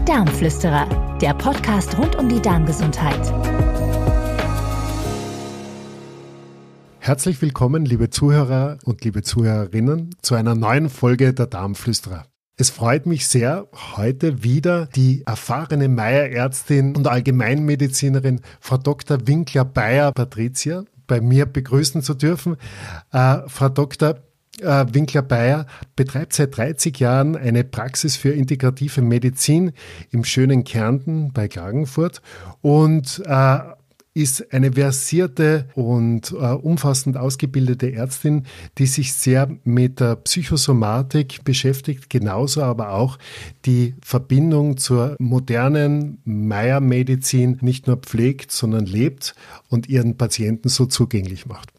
Die Darmflüsterer, der Podcast rund um die Darmgesundheit. Herzlich willkommen, liebe Zuhörer und liebe Zuhörerinnen, zu einer neuen Folge der Darmflüsterer. Es freut mich sehr, heute wieder die erfahrene Meierärztin und Allgemeinmedizinerin Frau Dr. Winkler-Bayer Patricia bei mir begrüßen zu dürfen. Äh, Frau Dr. Äh, Winkler-Bayer betreibt seit 30 Jahren eine Praxis für integrative Medizin im schönen Kärnten bei Klagenfurt und äh, ist eine versierte und äh, umfassend ausgebildete Ärztin, die sich sehr mit der Psychosomatik beschäftigt, genauso aber auch die Verbindung zur modernen Meiermedizin nicht nur pflegt, sondern lebt und ihren Patienten so zugänglich macht.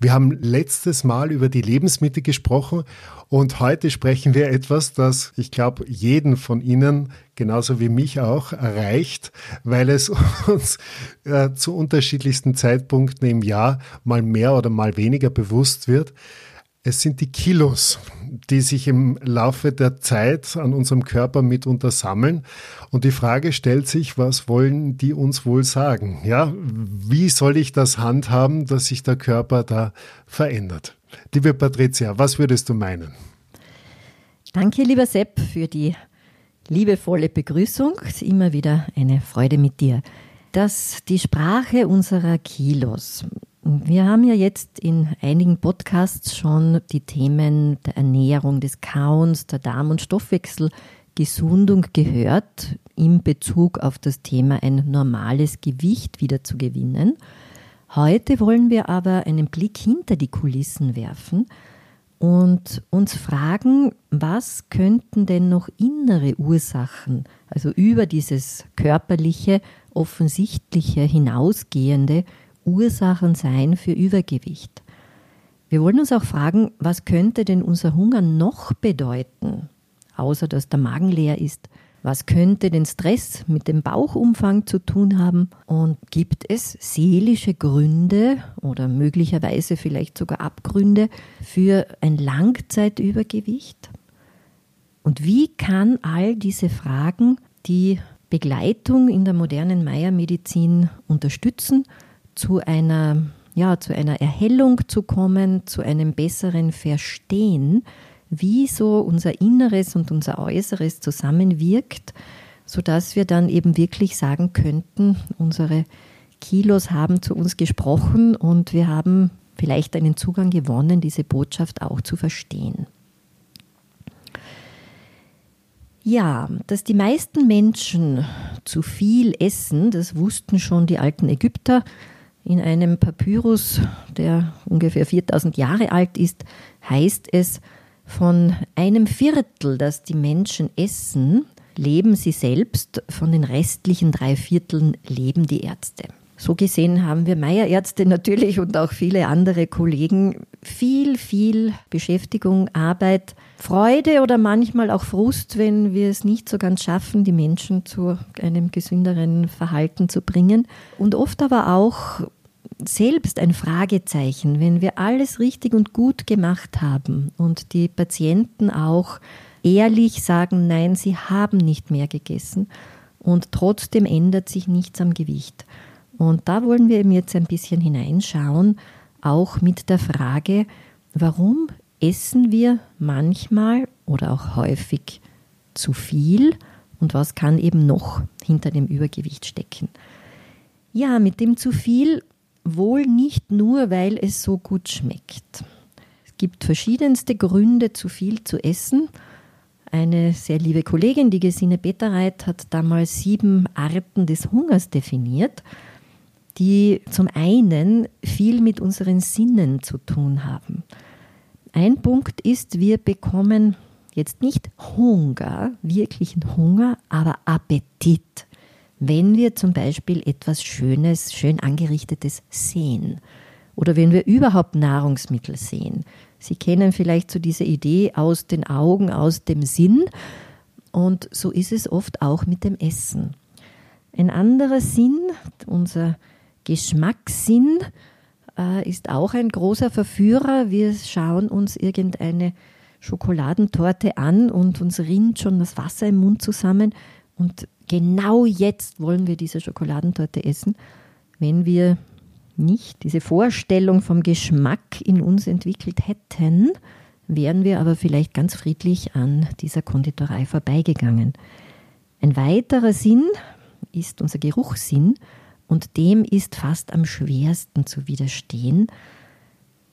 Wir haben letztes Mal über die Lebensmittel gesprochen und heute sprechen wir etwas, das ich glaube jeden von Ihnen genauso wie mich auch erreicht, weil es uns äh, zu unterschiedlichsten Zeitpunkten im Jahr mal mehr oder mal weniger bewusst wird. Es sind die Kilos, die sich im Laufe der Zeit an unserem Körper mitunter sammeln. Und die Frage stellt sich, was wollen die uns wohl sagen? Ja, wie soll ich das handhaben, dass sich der Körper da verändert? Liebe Patricia, was würdest du meinen? Danke, lieber Sepp, für die liebevolle Begrüßung. Immer wieder eine Freude mit dir. Dass die Sprache unserer Kilos. Wir haben ja jetzt in einigen Podcasts schon die Themen der Ernährung, des Kauens, der Darm- und Stoffwechselgesundung gehört, in Bezug auf das Thema ein normales Gewicht wieder zu gewinnen. Heute wollen wir aber einen Blick hinter die Kulissen werfen und uns fragen, was könnten denn noch innere Ursachen, also über dieses körperliche, offensichtliche hinausgehende Ursachen sein für Übergewicht. Wir wollen uns auch fragen, was könnte denn unser Hunger noch bedeuten, außer dass der Magen leer ist? Was könnte den Stress mit dem Bauchumfang zu tun haben? Und gibt es seelische Gründe oder möglicherweise vielleicht sogar Abgründe für ein Langzeitübergewicht? Und wie kann all diese Fragen die Begleitung in der modernen Meiermedizin unterstützen, zu einer, ja, zu einer Erhellung zu kommen, zu einem besseren Verstehen wie so unser Inneres und unser Äußeres zusammenwirkt, sodass wir dann eben wirklich sagen könnten, unsere Kilos haben zu uns gesprochen und wir haben vielleicht einen Zugang gewonnen, diese Botschaft auch zu verstehen. Ja, dass die meisten Menschen zu viel essen, das wussten schon die alten Ägypter. In einem Papyrus, der ungefähr 4000 Jahre alt ist, heißt es, von einem Viertel, das die Menschen essen, leben sie selbst, von den restlichen drei Vierteln leben die Ärzte. So gesehen haben wir Meierärzte natürlich und auch viele andere Kollegen viel, viel Beschäftigung, Arbeit, Freude oder manchmal auch Frust, wenn wir es nicht so ganz schaffen, die Menschen zu einem gesünderen Verhalten zu bringen. Und oft aber auch selbst ein Fragezeichen, wenn wir alles richtig und gut gemacht haben und die Patienten auch ehrlich sagen, nein, sie haben nicht mehr gegessen und trotzdem ändert sich nichts am Gewicht. Und da wollen wir jetzt ein bisschen hineinschauen, auch mit der Frage, warum essen wir manchmal oder auch häufig zu viel und was kann eben noch hinter dem Übergewicht stecken. Ja, mit dem zu viel wohl nicht nur, weil es so gut schmeckt. Es gibt verschiedenste Gründe, zu viel zu essen. Eine sehr liebe Kollegin, die Gesine Bettereit, hat damals sieben Arten des Hungers definiert, die zum einen viel mit unseren Sinnen zu tun haben. Ein Punkt ist, wir bekommen jetzt nicht Hunger, wirklichen Hunger, aber Appetit wenn wir zum Beispiel etwas Schönes, schön angerichtetes sehen oder wenn wir überhaupt Nahrungsmittel sehen. Sie kennen vielleicht so diese Idee aus den Augen, aus dem Sinn und so ist es oft auch mit dem Essen. Ein anderer Sinn, unser Geschmackssinn, äh, ist auch ein großer Verführer. Wir schauen uns irgendeine Schokoladentorte an und uns rinnt schon das Wasser im Mund zusammen Und genau jetzt wollen wir diese Schokoladentorte essen, wenn wir nicht diese Vorstellung vom Geschmack in uns entwickelt hätten, wären wir aber vielleicht ganz friedlich an dieser Konditorei vorbeigegangen. Ein weiterer Sinn ist unser Geruchssinn und dem ist fast am schwersten zu widerstehen.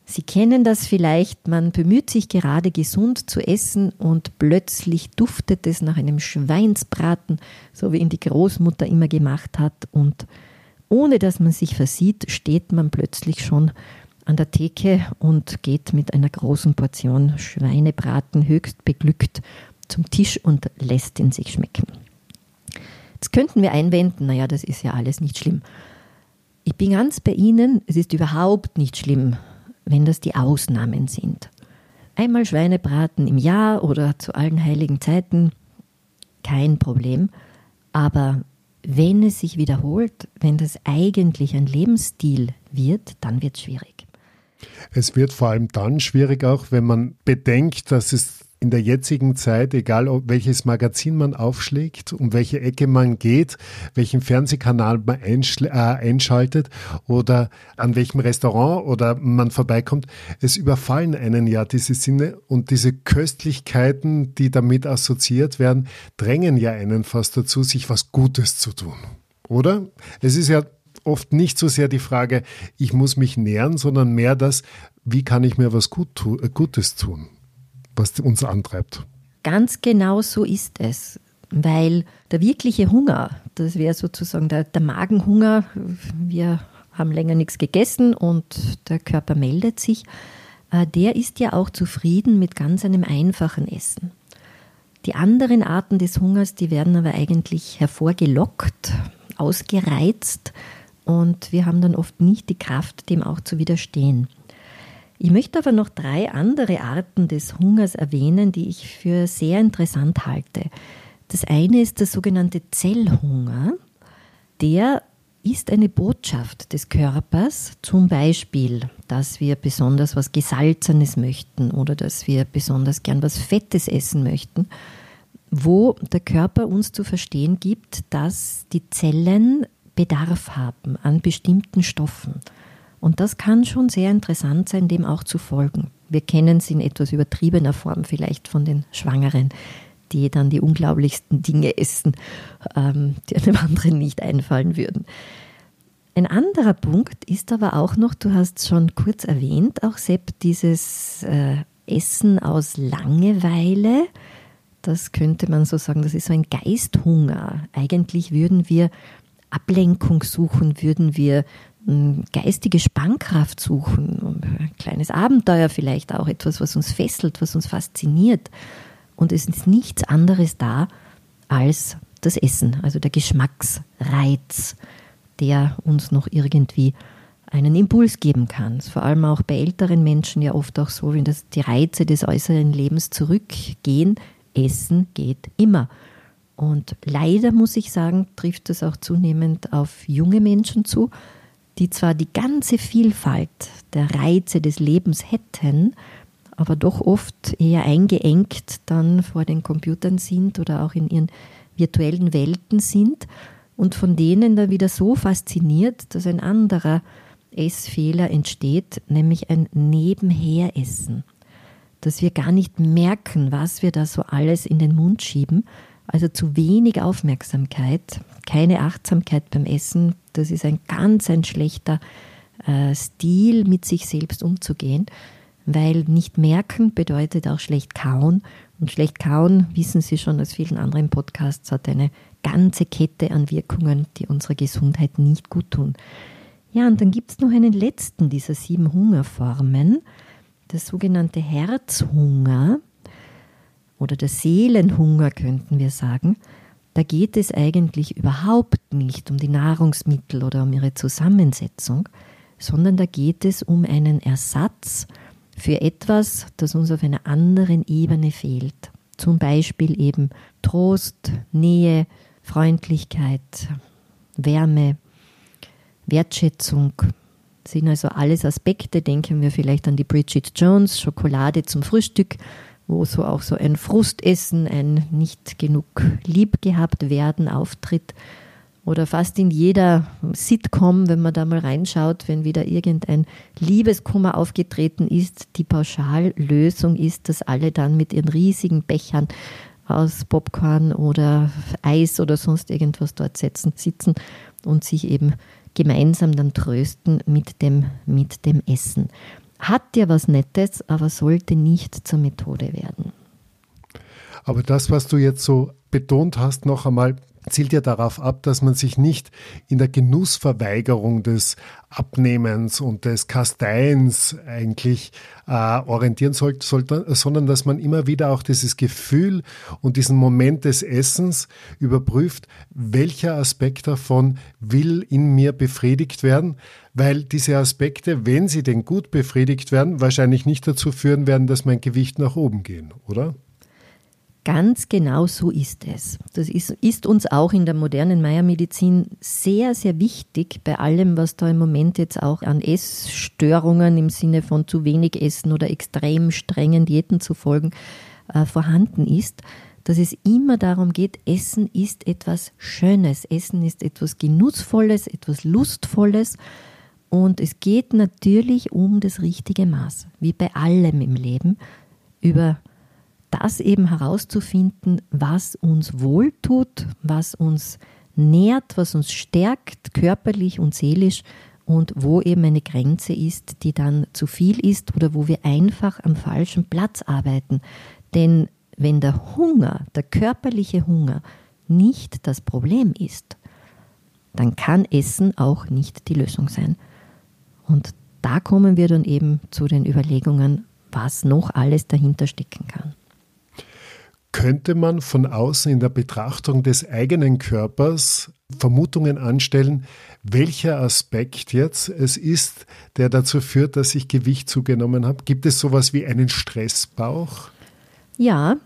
Sie kennen das vielleicht, man bemüht sich gerade gesund zu essen und plötzlich duftet es nach einem Schweinsbraten, so wie ihn die Großmutter immer gemacht hat und ohne dass man sich versieht, steht man plötzlich schon an der Theke und geht mit einer großen Portion Schweinebraten höchst beglückt zum Tisch und lässt ihn sich schmecken. Jetzt könnten wir einwenden, naja, das ist ja alles nicht schlimm. Ich bin ganz bei Ihnen, es ist überhaupt nicht schlimm, wenn das die Ausnahmen sind. Einmal Schweinebraten im Jahr oder zu allen heiligen Zeiten, kein Problem. Aber wenn es sich wiederholt, wenn das eigentlich ein Lebensstil wird, dann wird es schwierig. Es wird vor allem dann schwierig auch, wenn man bedenkt, dass es in der jetzigen Zeit, egal welches Magazin man aufschlägt, um welche Ecke man geht, welchen Fernsehkanal man äh, einschaltet oder an welchem Restaurant oder man vorbeikommt, es überfallen einen ja diese Sinne und diese Köstlichkeiten, die damit assoziiert werden, drängen ja einen fast dazu, sich was Gutes zu tun. Oder? Es ist ja oft nicht so sehr die Frage, ich muss mich nähren, sondern mehr das, wie kann ich mir was Gut Gutes tun? Was uns antreibt. Ganz genau so ist es, weil der wirkliche Hunger, das wäre sozusagen der, der Magenhunger, wir haben länger nichts gegessen und der Körper meldet sich, äh, der ist ja auch zufrieden mit ganz einem einfachen Essen. Die anderen Arten des Hungers, die werden aber eigentlich hervorgelockt, ausgereizt und wir haben dann oft nicht die Kraft, dem auch zu widerstehen. Ich möchte aber noch drei andere Arten des Hungers erwähnen, die ich für sehr interessant halte. Das eine ist der sogenannte Zellhunger. Der ist eine Botschaft des Körpers, zum Beispiel, dass wir besonders was Gesalzenes möchten oder dass wir besonders gern was Fettes essen möchten, wo der Körper uns zu verstehen gibt, dass die Zellen Bedarf haben an bestimmten Stoffen. Und das kann schon sehr interessant sein, dem auch zu folgen. Wir kennen es in etwas übertriebener Form vielleicht von den Schwangeren, die dann die unglaublichsten Dinge essen, ähm, die einem anderen nicht einfallen würden. Ein anderer Punkt ist aber auch noch, du hast schon kurz erwähnt, auch Sepp, dieses äh, Essen aus Langeweile. Das könnte man so sagen, das ist so ein Geisthunger. Eigentlich würden wir Ablenkung suchen, würden wir geistige Spannkraft suchen, ein kleines Abenteuer vielleicht auch, etwas, was uns fesselt, was uns fasziniert. Und es ist nichts anderes da als das Essen, also der Geschmacksreiz, der uns noch irgendwie einen Impuls geben kann. Vor allem auch bei älteren Menschen ja oft auch so, wenn das die Reize des äußeren Lebens zurückgehen. Essen geht immer. Und leider muss ich sagen, trifft das auch zunehmend auf junge Menschen zu, die zwar die ganze Vielfalt der Reize des Lebens hätten, aber doch oft eher eingeengt dann vor den Computern sind oder auch in ihren virtuellen Welten sind und von denen dann wieder so fasziniert, dass ein anderer Essfehler entsteht, nämlich ein Nebenheressen. Dass wir gar nicht merken, was wir da so alles in den Mund schieben, also zu wenig Aufmerksamkeit, keine Achtsamkeit beim Essen, das ist ein ganz ein schlechter äh, Stil, mit sich selbst umzugehen, weil nicht merken bedeutet auch schlecht kauen. Und schlecht kauen, wissen Sie schon aus vielen anderen Podcasts, hat eine ganze Kette an Wirkungen, die unserer Gesundheit nicht gut tun. Ja, und dann gibt es noch einen letzten dieser sieben Hungerformen, der sogenannte Herzhunger oder der Seelenhunger könnten wir sagen, da geht es eigentlich überhaupt nicht um die Nahrungsmittel oder um ihre Zusammensetzung, sondern da geht es um einen Ersatz für etwas, das uns auf einer anderen Ebene fehlt. Zum Beispiel eben Trost, Nähe, Freundlichkeit, Wärme, Wertschätzung. Das sind also alles Aspekte. Denken wir vielleicht an die Bridget Jones, Schokolade zum Frühstück wo so auch so ein Frustessen, ein nicht genug lieb gehabt werden auftritt. Oder fast in jeder Sitcom, wenn man da mal reinschaut, wenn wieder irgendein Liebeskummer aufgetreten ist, die Pauschallösung ist, dass alle dann mit ihren riesigen Bechern aus Popcorn oder Eis oder sonst irgendwas dort setzen, sitzen und sich eben gemeinsam dann trösten mit dem, mit dem Essen. Hat ja was Nettes, aber sollte nicht zur Methode werden. Aber das, was du jetzt so betont hast, noch einmal, zielt ja darauf ab, dass man sich nicht in der Genussverweigerung des Abnehmens und des Kasteiens eigentlich äh, orientieren sollte, sollte, sondern dass man immer wieder auch dieses Gefühl und diesen Moment des Essens überprüft, welcher Aspekt davon will in mir befriedigt werden, weil diese Aspekte, wenn sie denn gut befriedigt werden, wahrscheinlich nicht dazu führen werden, dass mein Gewicht nach oben gehen, oder? Ganz genau so ist es. Das ist, ist uns auch in der modernen Meiermedizin sehr, sehr wichtig bei allem, was da im Moment jetzt auch an Essstörungen im Sinne von zu wenig Essen oder extrem strengen Diäten zu folgen äh, vorhanden ist, dass es immer darum geht, Essen ist etwas Schönes, Essen ist etwas Genussvolles, etwas Lustvolles. Und es geht natürlich um das richtige Maß, wie bei allem im Leben, über das eben herauszufinden, was uns wohltut, was uns nährt, was uns stärkt, körperlich und seelisch und wo eben eine Grenze ist, die dann zu viel ist oder wo wir einfach am falschen Platz arbeiten. Denn wenn der Hunger, der körperliche Hunger nicht das Problem ist, dann kann Essen auch nicht die Lösung sein. Und da kommen wir dann eben zu den Überlegungen, was noch alles dahinter stecken kann könnte man von außen in der Betrachtung des eigenen Körpers Vermutungen anstellen, welcher Aspekt jetzt es ist, der dazu führt, dass ich Gewicht zugenommen habe? Gibt es sowas wie einen Stressbauch? Ja,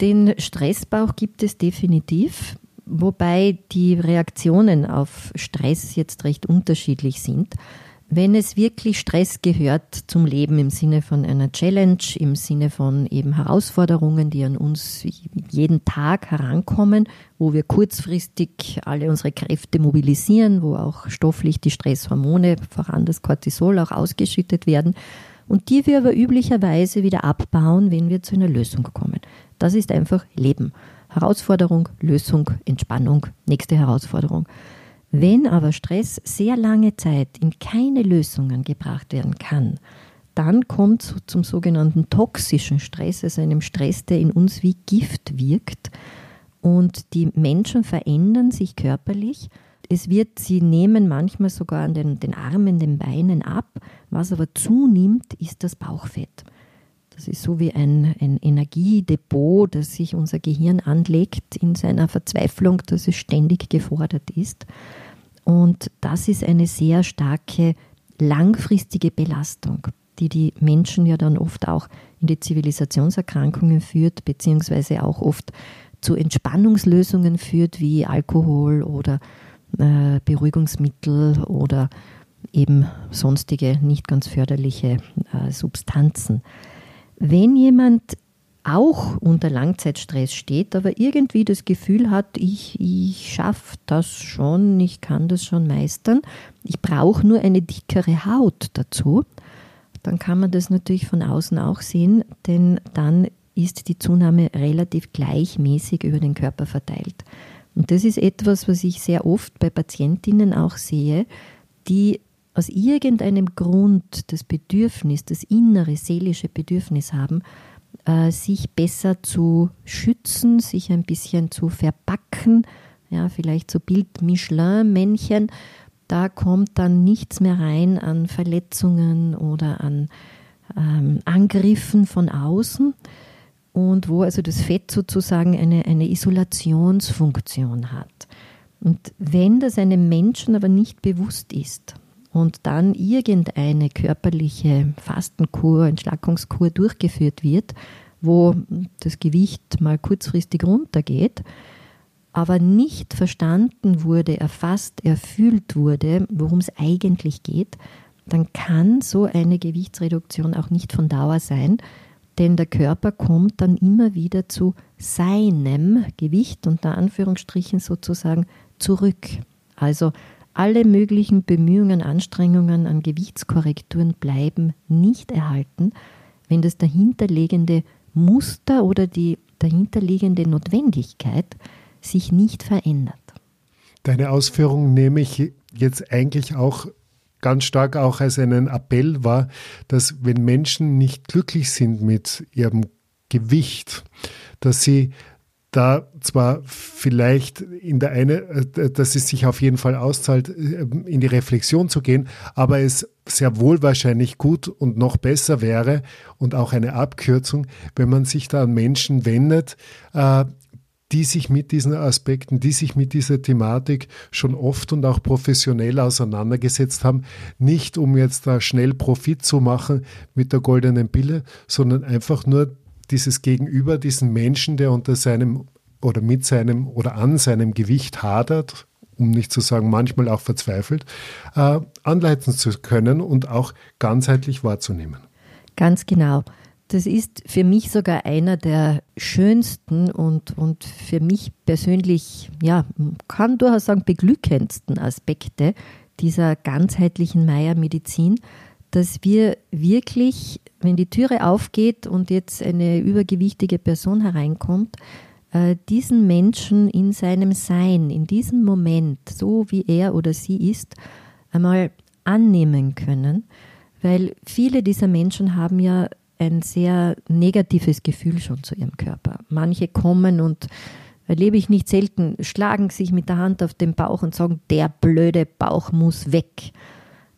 den Stressbauch gibt es definitiv, wobei die Reaktionen auf Stress jetzt recht unterschiedlich sind. Wenn es wirklich Stress gehört zum Leben im Sinne von einer Challenge, im Sinne von eben Herausforderungen, die an uns jeden Tag herankommen, wo wir kurzfristig alle unsere Kräfte mobilisieren, wo auch stofflich die Stresshormone, voran das Cortisol, auch ausgeschüttet werden und die wir aber üblicherweise wieder abbauen, wenn wir zu einer Lösung kommen. Das ist einfach Leben. Herausforderung, Lösung, Entspannung, nächste Herausforderung. Wenn aber Stress sehr lange Zeit in keine Lösungen gebracht werden kann, dann kommt es zum sogenannten toxischen Stress, also einem Stress, der in uns wie Gift wirkt. Und die Menschen verändern sich körperlich. Es wird, sie nehmen manchmal sogar an den, den Armen, den Beinen ab. Was aber zunimmt, ist das Bauchfett. Das ist so wie ein, ein Energiedepot, das sich unser Gehirn anlegt in seiner Verzweiflung, dass es ständig gefordert ist. Und das ist eine sehr starke langfristige Belastung, die die Menschen ja dann oft auch in die Zivilisationserkrankungen führt, beziehungsweise auch oft zu Entspannungslösungen führt, wie Alkohol oder äh, Beruhigungsmittel oder eben sonstige nicht ganz förderliche äh, Substanzen. Wenn jemand auch unter Langzeitstress steht, aber irgendwie das Gefühl hat, ich, ich schaffe das schon, ich kann das schon meistern, ich brauche nur eine dickere Haut dazu, dann kann man das natürlich von außen auch sehen, denn dann ist die Zunahme relativ gleichmäßig über den Körper verteilt. Und das ist etwas, was ich sehr oft bei Patientinnen auch sehe, die aus irgendeinem Grund das Bedürfnis, das innere seelische Bedürfnis haben, äh, sich besser zu schützen, sich ein bisschen zu verpacken, ja, vielleicht so Bild Michelin-Männchen, da kommt dann nichts mehr rein an Verletzungen oder an ähm, Angriffen von außen und wo also das Fett sozusagen eine, eine Isolationsfunktion hat. Und wenn das einem Menschen aber nicht bewusst ist, und dann irgendeine körperliche Fastenkur, Entschlackungskur durchgeführt wird, wo das Gewicht mal kurzfristig runtergeht, aber nicht verstanden wurde, erfasst, erfüllt wurde, worum es eigentlich geht, dann kann so eine Gewichtsreduktion auch nicht von Dauer sein, denn der Körper kommt dann immer wieder zu seinem Gewicht unter Anführungsstrichen sozusagen zurück. Also alle möglichen Bemühungen, Anstrengungen an Gewichtskorrekturen bleiben nicht erhalten, wenn das dahinterliegende Muster oder die dahinterliegende Notwendigkeit sich nicht verändert. Deine Ausführungen nehme ich jetzt eigentlich auch ganz stark auch als einen Appell wahr, dass wenn Menschen nicht glücklich sind mit ihrem Gewicht, dass sie da zwar vielleicht in der eine, äh, dass es sich auf jeden Fall auszahlt, äh, in die Reflexion zu gehen, aber es sehr wohl wahrscheinlich gut und noch besser wäre und auch eine Abkürzung, wenn man sich da an Menschen wendet, äh, die sich mit diesen Aspekten, die sich mit dieser Thematik schon oft und auch professionell auseinandergesetzt haben, nicht um jetzt da schnell Profit zu machen mit der goldenen Pille, sondern einfach nur dieses Gegenüber, diesen Menschen, der unter seinem oder mit seinem oder an seinem Gewicht hadert, um nicht zu sagen manchmal auch verzweifelt, äh, anleiten zu können und auch ganzheitlich wahrzunehmen. Ganz genau. Das ist für mich sogar einer der schönsten und, und für mich persönlich, ja, kann durchaus sagen, beglückendsten Aspekte dieser ganzheitlichen Meiermedizin, dass wir wirklich, wenn die Türe aufgeht und jetzt eine übergewichtige Person hereinkommt, äh, diesen Menschen in seinem Sein, in diesem Moment, so wie er oder sie ist, einmal annehmen können, weil viele dieser Menschen haben ja ein sehr negatives Gefühl schon zu ihrem Körper. Manche kommen und erlebe ich nicht selten, schlagen sich mit der Hand auf den Bauch und sagen, der blöde Bauch muss weg.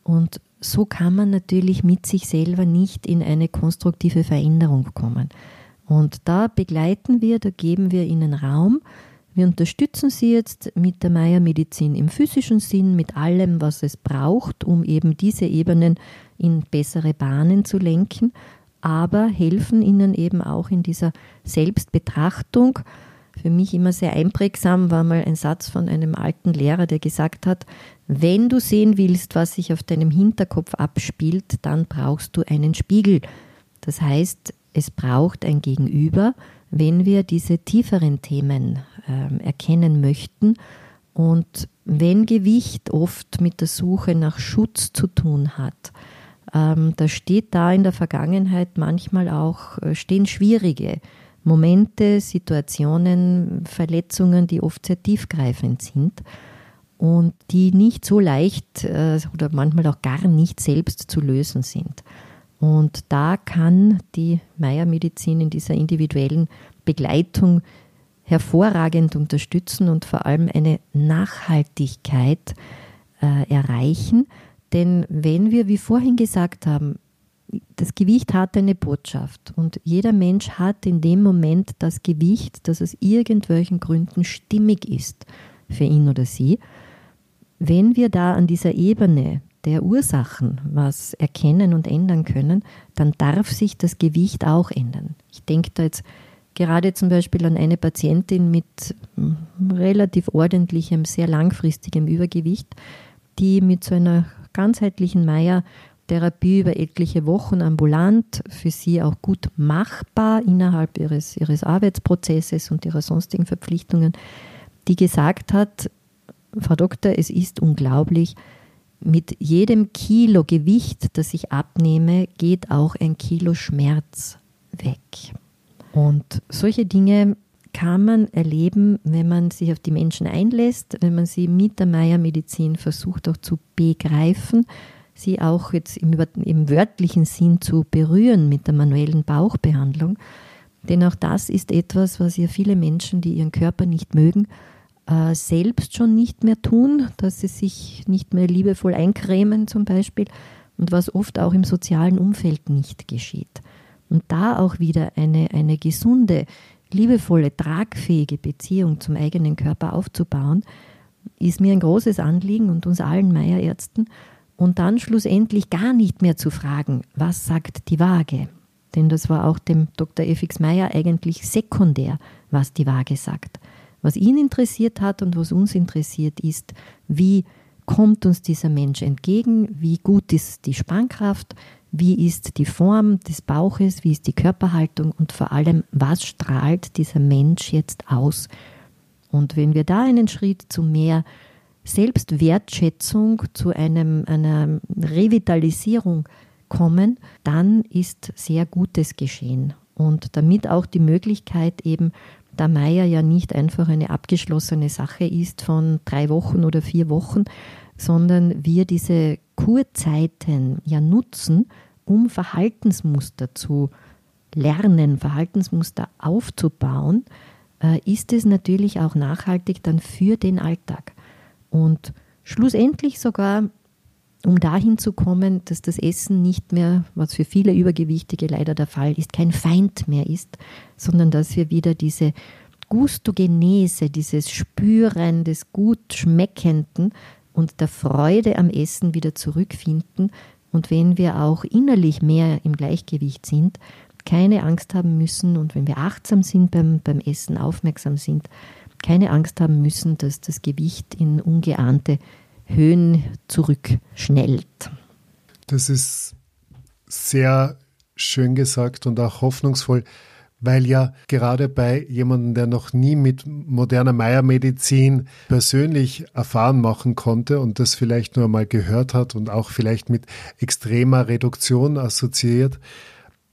Und so kann man natürlich mit sich selber nicht in eine konstruktive Veränderung kommen. Und da begleiten wir, da geben wir ihnen Raum. Wir unterstützen sie jetzt mit der Meiermedizin im physischen Sinn, mit allem, was es braucht, um eben diese Ebenen in bessere Bahnen zu lenken aber helfen ihnen eben auch in dieser Selbstbetrachtung. Für mich immer sehr einprägsam war mal ein Satz von einem alten Lehrer, der gesagt hat, wenn du sehen willst, was sich auf deinem Hinterkopf abspielt, dann brauchst du einen Spiegel. Das heißt, es braucht ein Gegenüber, wenn wir diese tieferen Themen äh, erkennen möchten. Und wenn Gewicht oft mit der Suche nach Schutz zu tun hat, ähm, da steht da in der Vergangenheit manchmal auch, äh, stehen schwierige Momente, Situationen, Verletzungen, die oft sehr tiefgreifend sind und die nicht so leicht äh, oder manchmal auch gar nicht selbst zu lösen sind. Und da kann die Meiermedizin in dieser individuellen Begleitung hervorragend unterstützen und vor allem eine Nachhaltigkeit äh, erreichen, denn wenn wir, wie vorhin gesagt haben, das Gewicht hat eine Botschaft und jeder Mensch hat in dem Moment das Gewicht, das aus irgendwelchen Gründen stimmig ist für ihn oder sie. Wenn wir da an dieser Ebene der Ursachen was erkennen und ändern können, dann darf sich das Gewicht auch ändern. Ich denke da jetzt gerade zum Beispiel an eine Patientin mit hm, relativ ordentlichem, sehr langfristigem Übergewicht, die mit so einer ganzheitlichen Meier-Therapie über etliche Wochen ambulant, für sie auch gut machbar innerhalb ihres, ihres Arbeitsprozesses und ihrer sonstigen Verpflichtungen, die gesagt hat, Frau Doktor, es ist unglaublich, mit jedem Kilo Gewicht, das ich abnehme, geht auch ein Kilo Schmerz weg. Und solche Dinge kann man erleben, wenn man sich auf die Menschen einlässt, wenn man sie mit der Meiermedizin versucht auch zu begreifen, sie auch jetzt im, im wörtlichen Sinn zu berühren mit der manuellen Bauchbehandlung. Denn auch das ist etwas, was ja viele Menschen, die ihren Körper nicht mögen, äh, selbst schon nicht mehr tun, dass sie sich nicht mehr liebevoll eincremen zum Beispiel und was oft auch im sozialen Umfeld nicht geschieht. Und da auch wieder eine, eine gesunde liebevolle, tragfähige Beziehung zum eigenen Körper aufzubauen, ist mir ein großes Anliegen und uns allen Meierärzten. Und dann schlussendlich gar nicht mehr zu fragen, was sagt die Waage? Denn das war auch dem Dr. F.X. Meyer eigentlich sekundär, was die Waage sagt. Was ihn interessiert hat und was uns interessiert ist, wie kommt uns dieser Mensch entgegen, wie gut ist die Spannkraft, wie ist die Form des Bauches, wie ist die Körperhaltung und vor allem, was strahlt dieser Mensch jetzt aus. Und wenn wir da einen Schritt zu mehr Selbstwertschätzung, zu einem, einer Revitalisierung kommen, dann ist sehr Gutes geschehen. Und damit auch die Möglichkeit eben, da Meier ja nicht einfach eine abgeschlossene Sache ist von drei Wochen oder vier Wochen, sondern wir diese Kurzeiten ja nutzen, um Verhaltensmuster zu lernen, Verhaltensmuster aufzubauen, äh, ist es natürlich auch nachhaltig dann für den Alltag. Und schlussendlich sogar, um dahin zu kommen, dass das Essen nicht mehr, was für viele Übergewichtige leider der Fall ist, kein Feind mehr ist, sondern dass wir wieder diese Gustogenese, dieses Spüren des gut Schmeckenden und der Freude am Essen wieder zurückfinden. Und wenn wir auch innerlich mehr im Gleichgewicht sind, keine Angst haben müssen und wenn wir achtsam sind beim, beim Essen, aufmerksam sind, keine Angst haben müssen, dass das Gewicht in ungeahnte Höhen zurückschnellt. Das ist sehr schön gesagt und auch hoffnungsvoll weil ja gerade bei jemandem, der noch nie mit moderner Meiermedizin persönlich erfahren machen konnte und das vielleicht nur mal gehört hat und auch vielleicht mit extremer Reduktion assoziiert,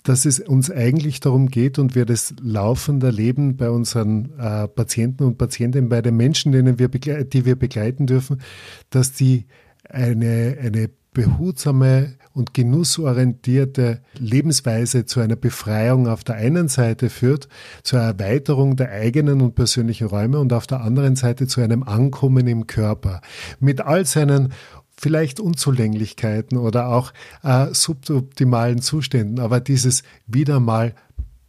dass es uns eigentlich darum geht und wir das laufende Leben bei unseren äh, Patienten und Patientinnen, bei den Menschen, denen wir die wir begleiten dürfen, dass die eine, eine behutsame und genussorientierte Lebensweise zu einer Befreiung auf der einen Seite führt, zur Erweiterung der eigenen und persönlichen Räume und auf der anderen Seite zu einem Ankommen im Körper. Mit all seinen vielleicht Unzulänglichkeiten oder auch äh, suboptimalen Zuständen, aber dieses wieder mal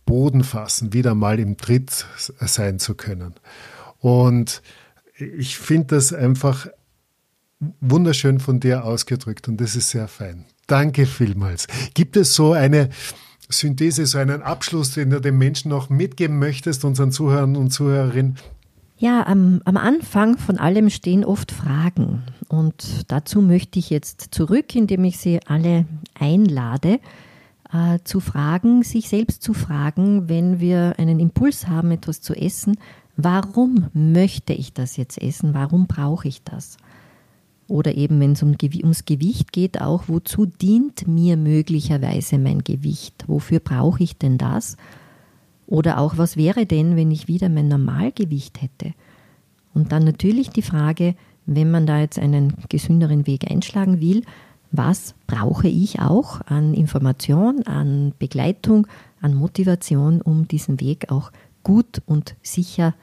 Boden fassen, wieder mal im Tritt sein zu können. Und ich finde das einfach wunderschön von dir ausgedrückt und das ist sehr fein. Danke vielmals. Gibt es so eine Synthese, so einen Abschluss, den du den Menschen noch mitgeben möchtest, unseren Zuhörern und Zuhörerinnen? Ja, am, am Anfang von allem stehen oft Fragen. Und dazu möchte ich jetzt zurück, indem ich Sie alle einlade, äh, zu fragen, sich selbst zu fragen, wenn wir einen Impuls haben, etwas zu essen, warum möchte ich das jetzt essen? Warum brauche ich das? Oder eben, wenn es um, ums Gewicht geht, auch, wozu dient mir möglicherweise mein Gewicht? Wofür brauche ich denn das? Oder auch, was wäre denn, wenn ich wieder mein Normalgewicht hätte? Und dann natürlich die Frage, wenn man da jetzt einen gesünderen Weg einschlagen will, was brauche ich auch an Information, an Begleitung, an Motivation, um diesen Weg auch gut und sicher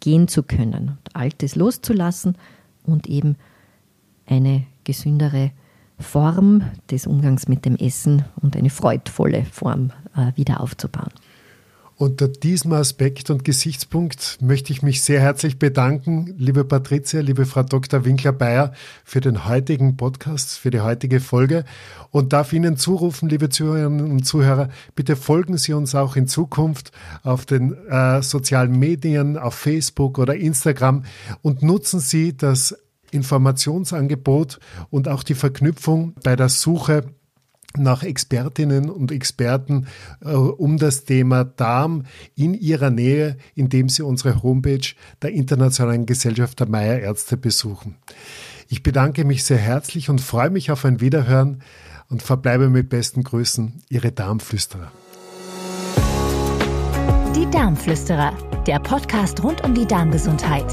gehen zu können, Altes loszulassen und eben eine gesündere Form des Umgangs mit dem Essen und eine freudvolle Form äh, wieder aufzubauen. Unter diesem Aspekt und Gesichtspunkt möchte ich mich sehr herzlich bedanken, liebe Patricia, liebe Frau Dr. Winkler-Bayer, für den heutigen Podcast, für die heutige Folge und darf Ihnen zurufen, liebe Zuhörerinnen und Zuhörer, bitte folgen Sie uns auch in Zukunft auf den äh, sozialen Medien, auf Facebook oder Instagram und nutzen Sie das Informationsangebot und auch die Verknüpfung bei der Suche nach Expertinnen und Experten äh, um das Thema Darm in ihrer Nähe, indem sie unsere Homepage der Internationalen Gesellschaft der Meier Ärzte besuchen. Ich bedanke mich sehr herzlich und freue mich auf ein Wiederhören und verbleibe mit besten Grüßen, Ihre Darmflüsterer. Die Darmflüsterer, der Podcast rund um die Darmgesundheit.